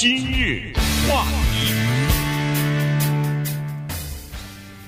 今日话题，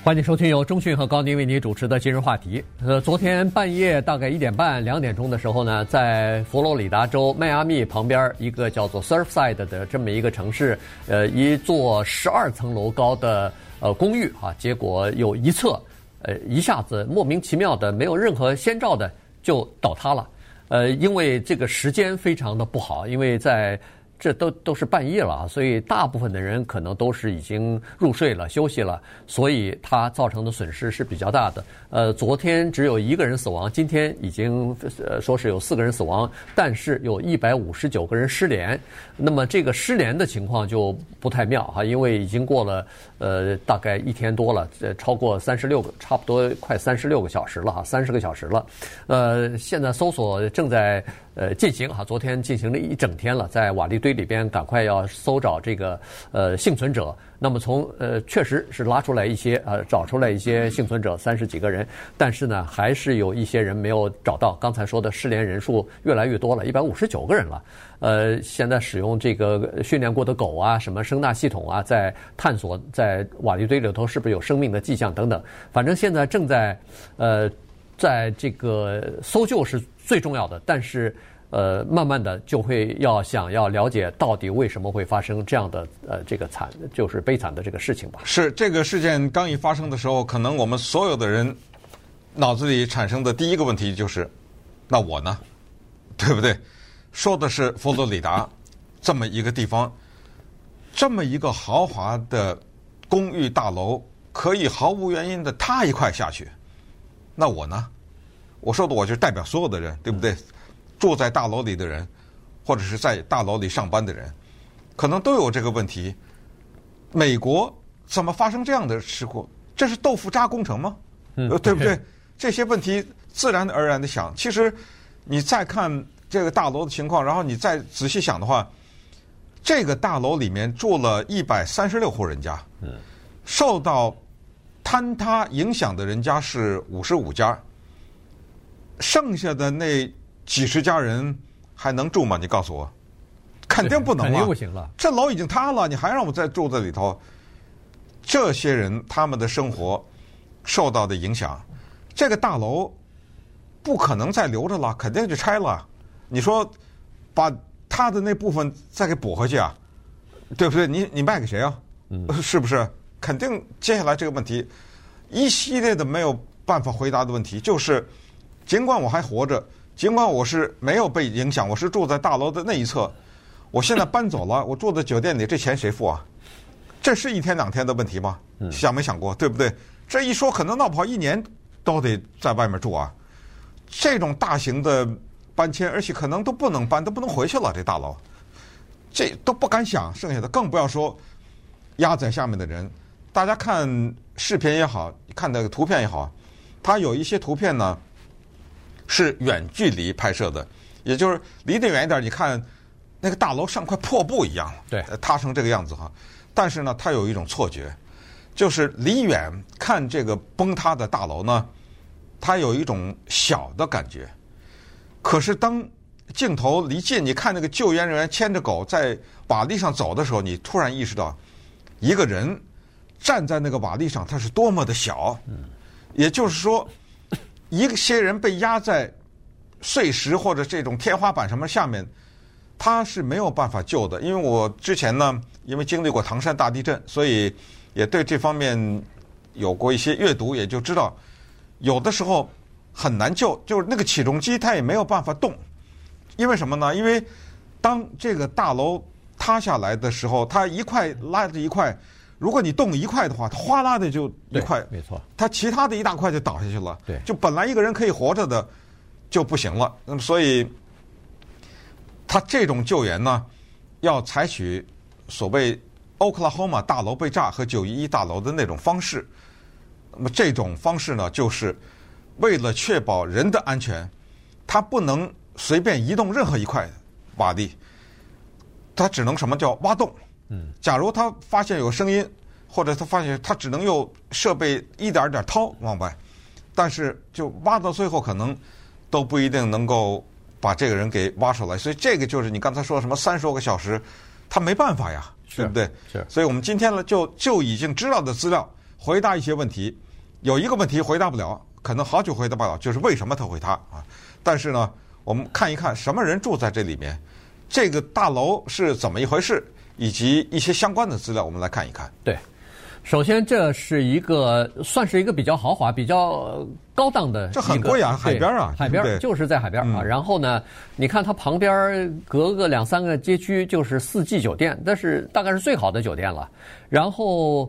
欢迎收听由中讯和高宁为你主持的今日话题。呃，昨天半夜大概一点半、两点钟的时候呢，在佛罗里达州迈阿密旁边一个叫做 Surfside 的这么一个城市，呃，一座十二层楼高的呃公寓啊，结果有一侧呃一下子莫名其妙的没有任何先兆的就倒塌了。呃，因为这个时间非常的不好，因为在这都都是半夜了啊，所以大部分的人可能都是已经入睡了、休息了，所以它造成的损失是比较大的。呃，昨天只有一个人死亡，今天已经呃说是有四个人死亡，但是有一百五十九个人失联。那么这个失联的情况就不太妙哈，因为已经过了呃大概一天多了，呃超过三十六个，差不多快三十六个小时了哈，三十个小时了。呃，现在搜索正在。呃，进行哈，昨天进行了一整天了，在瓦砾堆里边赶快要搜找这个呃幸存者。那么从呃确实是拉出来一些呃找出来一些幸存者三十几个人，但是呢还是有一些人没有找到。刚才说的失联人数越来越多了，一百五十九个人了。呃，现在使用这个训练过的狗啊，什么声纳系统啊，在探索在瓦砾堆里头是不是有生命的迹象等等。反正现在正在呃。在这个搜救是最重要的，但是，呃，慢慢的就会要想要了解到底为什么会发生这样的呃这个惨就是悲惨的这个事情吧。是这个事件刚一发生的时候，可能我们所有的人脑子里产生的第一个问题就是，那我呢，对不对？说的是佛罗里达这么一个地方，这么一个豪华的公寓大楼，可以毫无原因的塌一块下去。那我呢？我说的我就代表所有的人，对不对？住在大楼里的人，或者是在大楼里上班的人，可能都有这个问题。美国怎么发生这样的事故？这是豆腐渣工程吗？嗯，对不对？这些问题自然而然的想。其实你再看这个大楼的情况，然后你再仔细想的话，这个大楼里面住了一百三十六户人家，嗯，受到。坍塌影响的人家是五十五家，剩下的那几十家人还能住吗？你告诉我，肯定不能啊！肯定不行了。这楼已经塌了，你还让我再住在里头？这些人他们的生活受到的影响，这个大楼不可能再留着了，肯定就拆了。你说把他的那部分再给补回去啊？对不对？你你卖给谁啊？嗯，是不是？肯定，接下来这个问题，一系列的没有办法回答的问题，就是，尽管我还活着，尽管我是没有被影响，我是住在大楼的那一侧，我现在搬走了，我住在酒店里，这钱谁付啊？这是一天两天的问题吗？想没想过，对不对？这一说可能闹不好一年都得在外面住啊。这种大型的搬迁，而且可能都不能搬，都不能回去了。这大楼，这都不敢想，剩下的更不要说压在下面的人。大家看视频也好，看那个图片也好，它有一些图片呢是远距离拍摄的，也就是离得远一点，你看那个大楼像块破布一样，对，塌成这个样子哈。但是呢，它有一种错觉，就是离远看这个崩塌的大楼呢，它有一种小的感觉。可是当镜头离近，你看那个救援人员牵着狗在瓦砾上走的时候，你突然意识到一个人。站在那个瓦砾上，他是多么的小，也就是说，一些人被压在碎石或者这种天花板什么下面，他是没有办法救的。因为我之前呢，因为经历过唐山大地震，所以也对这方面有过一些阅读，也就知道有的时候很难救，就是那个起重机它也没有办法动。因为什么呢？因为当这个大楼塌下来的时候，它一块拉着一块。如果你动一块的话，它哗啦的就一块，没错，它其他的一大块就倒下去了。对，就本来一个人可以活着的就不行了。那么，所以他这种救援呢，要采取所谓 Oklahoma 大楼被炸和九一一大楼的那种方式。那么这种方式呢，就是为了确保人的安全，他不能随便移动任何一块瓦砾，他只能什么叫挖洞。嗯，假如他发现有声音，或者他发现他只能用设备一点点掏往外，但是就挖到最后可能都不一定能够把这个人给挖出来。所以这个就是你刚才说什么三十多个小时，他没办法呀，对不对？是。所以我们今天呢，就就已经知道的资料回答一些问题。有一个问题回答不了，可能好久回答不了，就是为什么他会塌啊？但是呢，我们看一看什么人住在这里面，这个大楼是怎么一回事，以及一些相关的资料，我们来看一看。对。首先，这是一个算是一个比较豪华、比较高档的，这很贵啊，海边啊，海边就是在海边啊。然后呢，你看它旁边隔个两三个街区就是四季酒店，但是大概是最好的酒店了。然后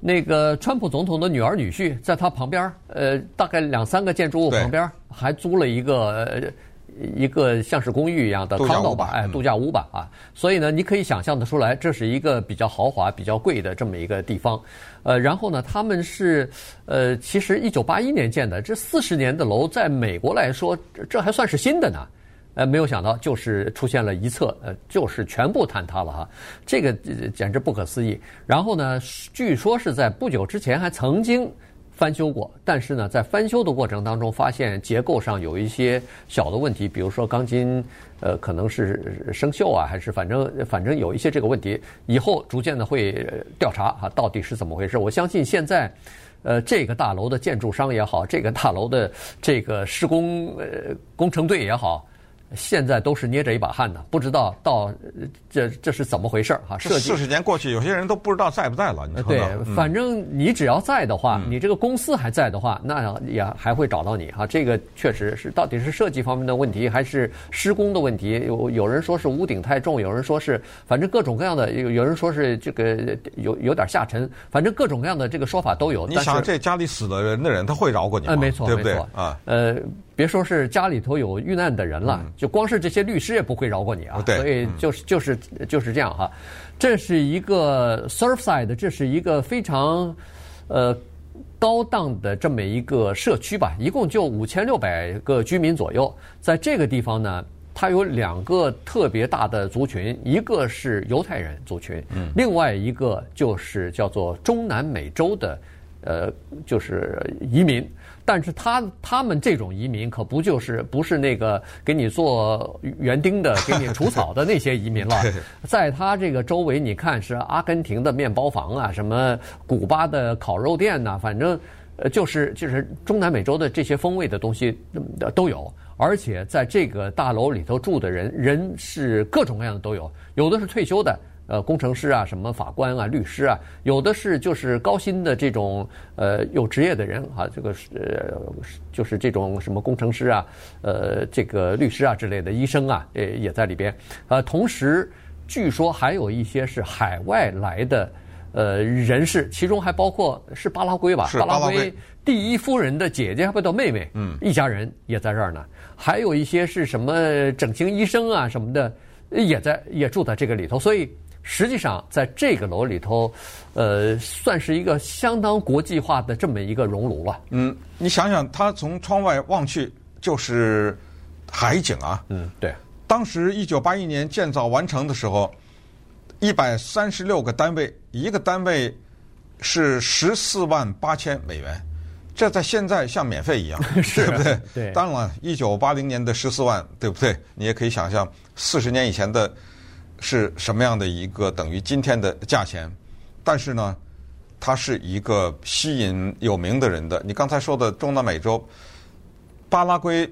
那个川普总统的女儿女婿在他旁边，呃，大概两三个建筑物旁边还租了一个。一个像是公寓一样的 condo 吧，哎，度假屋吧，啊，所以呢，你可以想象得出来，这是一个比较豪华、比较贵的这么一个地方。呃，然后呢，他们是呃，其实一九八一年建的，这四十年的楼，在美国来说，这还算是新的呢。呃，没有想到，就是出现了一侧，呃，就是全部坍塌了哈，这个简直不可思议。然后呢，据说是在不久之前还曾经。翻修过，但是呢，在翻修的过程当中，发现结构上有一些小的问题，比如说钢筋，呃，可能是生锈啊，还是反正反正有一些这个问题。以后逐渐的会调查哈，到底是怎么回事。我相信现在，呃，这个大楼的建筑商也好，这个大楼的这个施工呃工程队也好。现在都是捏着一把汗呢，不知道到这这是怎么回事儿哈？四十年过去，有些人都不知道在不在了。对，反正你只要在的话，你这个公司还在的话，那也还会找到你哈。这个确实是，到底是设计方面的问题，还是施工的问题？有有人说是屋顶太重，有人说是反正各种各样的，有有人说是这个有有点下沉，反正各种各样的这个说法都有。你想，这家里死了人的人，他会饶过你吗？没错，对不对？啊，呃。别说是家里头有遇难的人了，就光是这些律师也不会饶过你啊！所以就是就是就是这样哈。这是一个 Surfside，这是一个非常呃高档的这么一个社区吧，一共就五千六百个居民左右。在这个地方呢，它有两个特别大的族群，一个是犹太人族群，另外一个就是叫做中南美洲的呃，就是移民。但是他他们这种移民可不就是不是那个给你做园丁的、给你除草的那些移民了，在他这个周围，你看是阿根廷的面包房啊，什么古巴的烤肉店呐，反正呃就是就是中南美洲的这些风味的东西都有，而且在这个大楼里头住的人人是各种各样的都有，有的是退休的。呃，工程师啊，什么法官啊，律师啊，有的是就是高薪的这种呃有职业的人啊，这个是呃就是这种什么工程师啊，呃这个律师啊之类的，医生啊，也也在里边。呃，同时据说还有一些是海外来的呃人士，其中还包括是巴拉圭吧，巴拉圭，巴拉圭第一夫人的姐姐，还不叫妹妹，嗯，一家人也在这儿呢。还有一些是什么整形医生啊什么的，也在也住在这个里头，所以。实际上，在这个楼里头，呃，算是一个相当国际化的这么一个熔炉了。嗯，你想想，它从窗外望去就是海景啊。嗯，对。当时一九八一年建造完成的时候，一百三十六个单位，一个单位是十四万八千美元，这在现在像免费一样，对不对？对。当然了，一九八零年的十四万，对不对？你也可以想象，四十年以前的。是什么样的一个等于今天的价钱？但是呢，它是一个吸引有名的人的。你刚才说的中南美洲，巴拉圭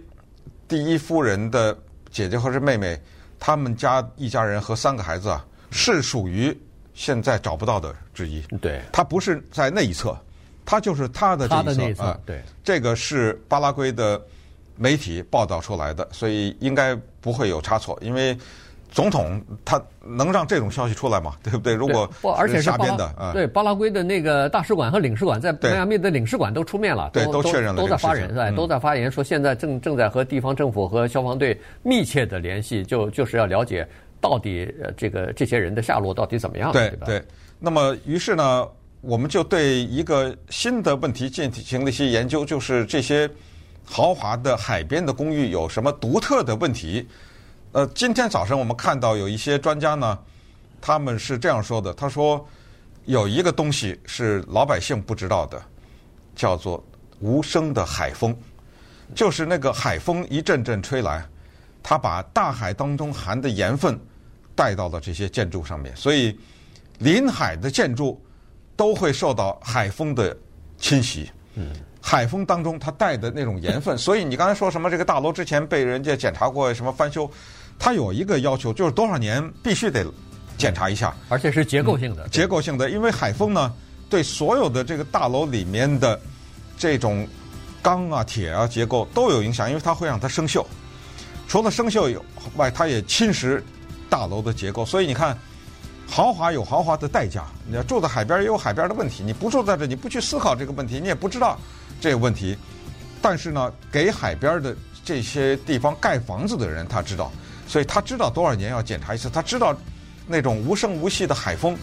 第一夫人的姐姐或是妹妹，他们家一家人和三个孩子啊，是属于现在找不到的之一。对，他不是在那一侧，他就是他的这一侧啊。对，这个是巴拉圭的媒体报道出来的，所以应该不会有差错，因为。总统他能让这种消息出来吗？对不对？如果不，而且是巴拉的，对巴拉圭的那个大使馆和领事馆在迈阿密的领事馆都出面了，对，都确认了，都在发言，对，都在发言说现在正正在和地方政府和消防队密切的联系，就就是要了解到底这个这些人的下落到底怎么样，对吧？对。那么于是呢，我们就对一个新的问题进行了一些研究，就是这些豪华的海边的公寓有什么独特的问题？呃，今天早上我们看到有一些专家呢，他们是这样说的：他说有一个东西是老百姓不知道的，叫做无声的海风，就是那个海风一阵阵吹来，它把大海当中含的盐分带到了这些建筑上面，所以临海的建筑都会受到海风的侵袭。嗯，海风当中它带的那种盐分，所以你刚才说什么这个大楼之前被人家检查过什么翻修，它有一个要求，就是多少年必须得检查一下，而且是结构性的。嗯、结构性的，因为海风呢，对所有的这个大楼里面的这种钢啊、铁啊结构都有影响，因为它会让它生锈。除了生锈以外，它也侵蚀大楼的结构。所以你看，豪华有豪华的代价。你要住在海边也有海边的问题。你不住在这，你不去思考这个问题，你也不知道这个问题。但是呢，给海边的这些地方盖房子的人，他知道，所以他知道多少年要检查一次。他知道那种无声无息的海风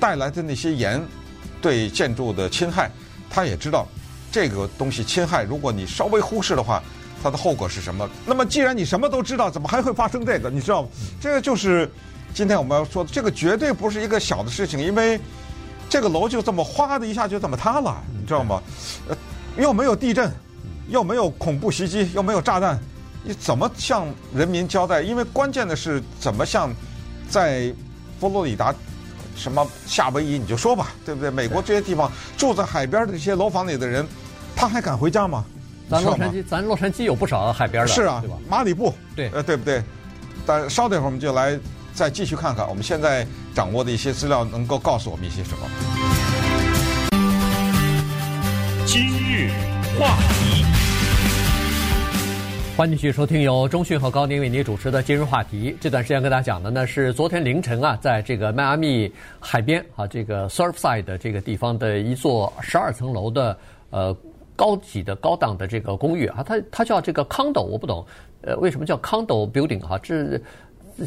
带来的那些盐对建筑的侵害，他也知道这个东西侵害。如果你稍微忽视的话，它的后果是什么？那么，既然你什么都知道，怎么还会发生这个？你知道吗？这个就是今天我们要说的，这个绝对不是一个小的事情，因为这个楼就这么哗的一下就这么塌了，你知道吗？呃，又没有地震，又没有恐怖袭击，又没有炸弹，你怎么向人民交代？因为关键的是怎么向在佛罗里达、什么夏威夷，你就说吧，对不对？美国这些地方住在海边的这些楼房里的人，他还敢回家吗？咱洛杉矶，咱洛杉矶有不少海边的，是啊，对吧？马里布，对，呃，对不对？但稍等一会儿，我们就来再继续看看我们现在掌握的一些资料，能够告诉我们一些什么。今日话题，欢迎继续收听由中讯和高宁为您主持的《今日话题》。这段时间跟大家讲的呢是昨天凌晨啊，在这个迈阿密海边啊，这个 Surfside 的这个地方的一座十二层楼的呃。高级的高档的这个公寓啊，它它叫这个 condo，我不懂，呃，为什么叫 condo building 哈？这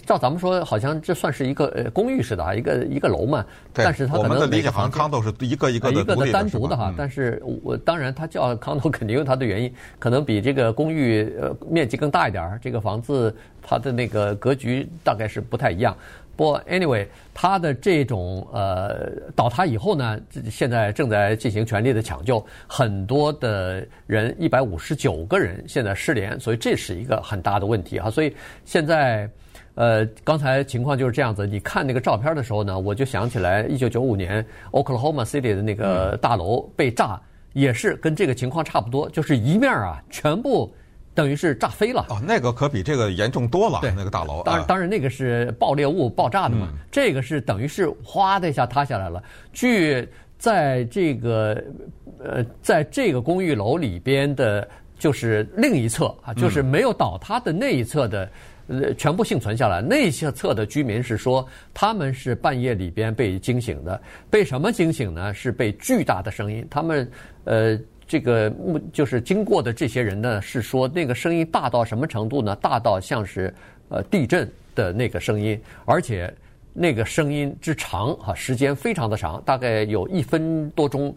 照咱们说，好像这算是一个呃公寓似的啊，一个一个楼嘛。对。但是它可能我们的理解好像 condo 是一个一个的一个的单独的哈。嗯、但是我当然它叫 condo 肯定有它的原因，可能比这个公寓呃面积更大一点儿，这个房子它的那个格局大概是不太一样。不过，anyway，它的这种呃倒塌以后呢，现在正在进行全力的抢救，很多的人一百五十九个人现在失联，所以这是一个很大的问题啊。所以现在呃刚才情况就是这样子，你看那个照片的时候呢，我就想起来一九九五年 Oklahoma City 的那个大楼被炸，也是跟这个情况差不多，就是一面啊全部。等于是炸飞了哦，那个可比这个严重多了。对，那个大楼，当然当然那个是爆裂物爆炸的嘛，嗯、这个是等于是哗的一下塌下来了。据在这个呃，在这个公寓楼里边的，就是另一侧啊，就是没有倒塌的那一侧的，呃，全部幸存下来。那些侧的居民是说，他们是半夜里边被惊醒的，被什么惊醒呢？是被巨大的声音，他们呃。这个目就是经过的这些人呢，是说那个声音大到什么程度呢？大到像是呃地震的那个声音，而且那个声音之长哈，时间非常的长，大概有一分多钟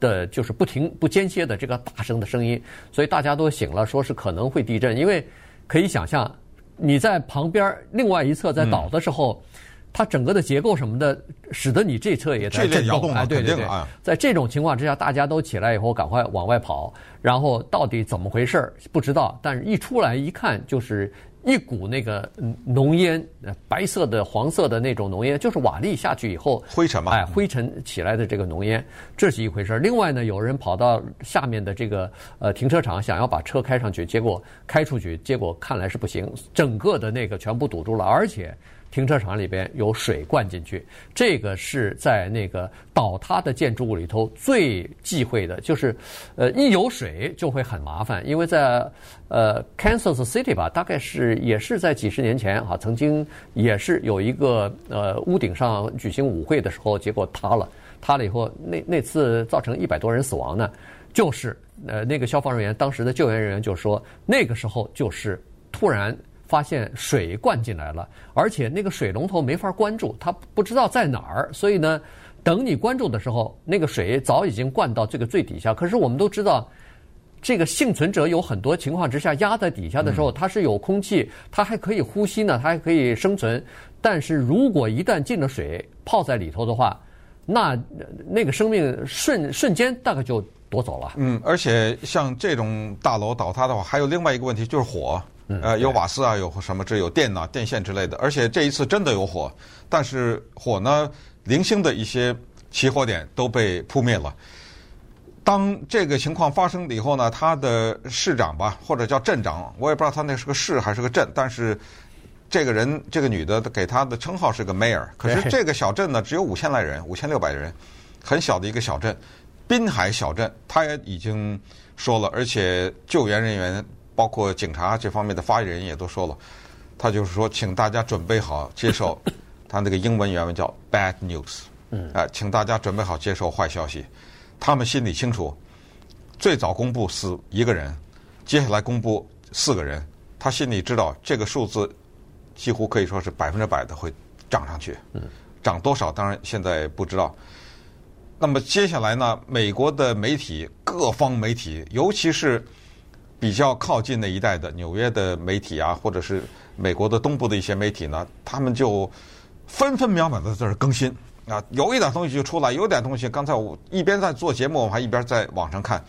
的，就是不停不间歇的这个大声的声音，所以大家都醒了，说是可能会地震，因为可以想象你在旁边另外一侧在倒的时候。嗯它整个的结构什么的，使得你这侧也在震动。哎，对对对，在这种情况之下，大家都起来以后赶快往外跑，然后到底怎么回事不知道。但是一出来一看，就是一股那个浓烟，白色的、黄色的那种浓烟，就是瓦砾下去以后灰尘嘛，哎，灰尘起来的这个浓烟，这是一回事儿。另外呢，有人跑到下面的这个呃停车场，想要把车开上去，结果开出去，结果看来是不行，整个的那个全部堵住了，而且。停车场里边有水灌进去，这个是在那个倒塌的建筑物里头最忌讳的，就是，呃，一有水就会很麻烦。因为在呃 Kansas City 吧，大概是也是在几十年前啊，曾经也是有一个呃屋顶上举行舞会的时候，结果塌了，塌了以后那那次造成一百多人死亡呢，就是呃那个消防人员当时的救援人员就说，那个时候就是突然。发现水灌进来了，而且那个水龙头没法关住，他不知道在哪儿，所以呢，等你关住的时候，那个水早已经灌到这个最底下。可是我们都知道，这个幸存者有很多情况之下压在底下的时候，它是有空气，它还可以呼吸呢，它还可以生存。但是如果一旦进了水，泡在里头的话，那那个生命瞬瞬间大概就夺走了。嗯，而且像这种大楼倒塌的话，还有另外一个问题就是火。呃，有瓦斯啊，有什么这有电呐、电线之类的，而且这一次真的有火，但是火呢，零星的一些起火点都被扑灭了。当这个情况发生了以后呢，他的市长吧，或者叫镇长，我也不知道他那是个市还是个镇，但是这个人这个女的给他的称号是个 mayor，可是这个小镇呢只有五千来人，五千六百人，很小的一个小镇，滨海小镇，他也已经说了，而且救援人员包括警察这方面的发言人也都说了，他就是说，请大家准备好接受，他那个英文原文叫 bad news，嗯，啊，请大家准备好接受坏消息。他们心里清楚，最早公布死一个人，接下来公布四个人，他心里知道这个数字几乎可以说是百分之百的会涨上去。嗯，涨多少当然现在不知道。那么接下来呢，美国的媒体各方媒体，尤其是比较靠近那一带的纽约的媒体啊，或者是美国的东部的一些媒体呢，他们就分分秒秒的在这儿更新。啊，有一点东西就出来，有点东西。刚才我一边在做节目，我还一边在网上看，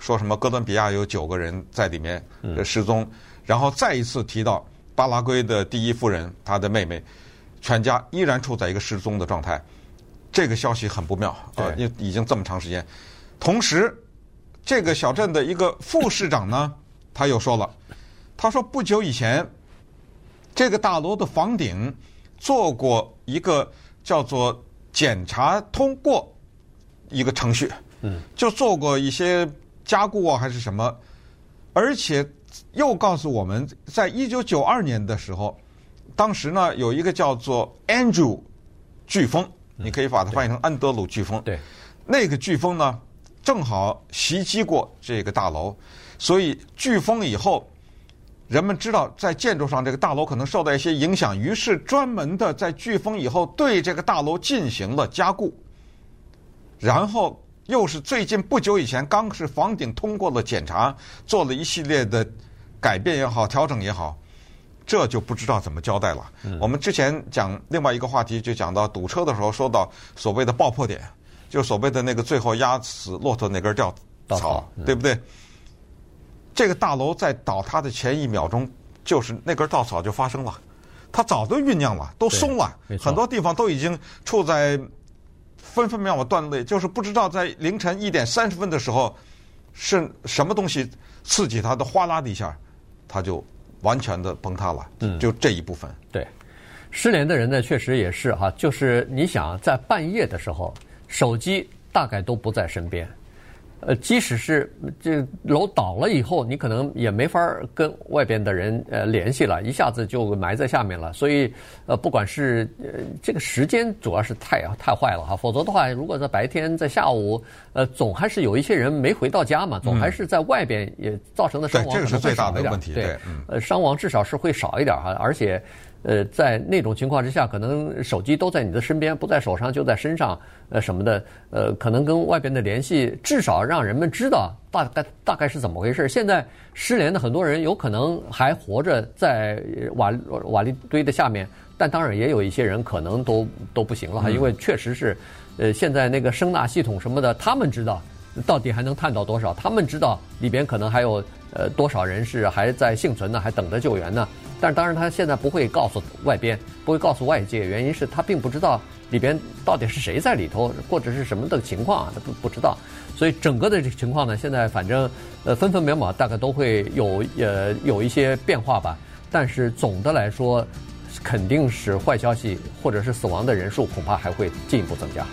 说什么哥伦比亚有九个人在里面失踪，然后再一次提到巴拉圭的第一夫人，她的妹妹，全家依然处在一个失踪的状态。这个消息很不妙啊，因为已经这么长时间。同时，这个小镇的一个副市长呢，他又说了，他说不久以前，这个大楼的房顶做过一个。叫做检查通过一个程序，嗯，就做过一些加固啊，还是什么，而且又告诉我们，在一九九二年的时候，当时呢有一个叫做 Andrew 飓风，你可以把它翻译成安德鲁飓风，对，那个飓风呢正好袭击过这个大楼，所以飓风以后。人们知道在建筑上这个大楼可能受到一些影响，于是专门的在飓风以后对这个大楼进行了加固，然后又是最近不久以前刚是房顶通过了检查，做了一系列的改变也好，调整也好，这就不知道怎么交代了。我们之前讲另外一个话题，就讲到堵车的时候，说到所谓的爆破点，就所谓的那个最后压死骆驼那根稻草，对不对？这个大楼在倒塌的前一秒钟，就是那根稻草就发生了，它早都酝酿了，都松了，很多地方都已经处在分分秒秒断裂，就是不知道在凌晨一点三十分的时候是什么东西刺激它的，哗啦的一下，它就完全的崩塌了。嗯，就这一部分。对，失联的人呢，确实也是哈，就是你想在半夜的时候，手机大概都不在身边。呃，即使是这楼倒了以后，你可能也没法跟外边的人呃联系了，一下子就埋在下面了。所以，呃，不管是呃这个时间，主要是太太坏了哈。否则的话，如果在白天、在下午，呃，总还是有一些人没回到家嘛，总还是在外边也造成的伤亡可能会少一点。对，这个是最大的问题。对，呃，伤亡至少是会少一点哈，而且。呃，在那种情况之下，可能手机都在你的身边，不在手上就在身上，呃，什么的，呃，可能跟外边的联系，至少让人们知道大概大概是怎么回事。现在失联的很多人有可能还活着在瓦瓦砾堆的下面，但当然也有一些人可能都都不行了，因为确实是，呃，现在那个声纳系统什么的，他们知道到底还能探到多少，他们知道里边可能还有呃多少人是还在幸存呢，还等着救援呢。但是当然，他现在不会告诉外边，不会告诉外界，原因是他并不知道里边到底是谁在里头，或者是什么的情况啊，他不不知道。所以整个的这个情况呢，现在反正呃分分秒秒大概都会有呃有一些变化吧。但是总的来说，肯定是坏消息，或者是死亡的人数恐怕还会进一步增加。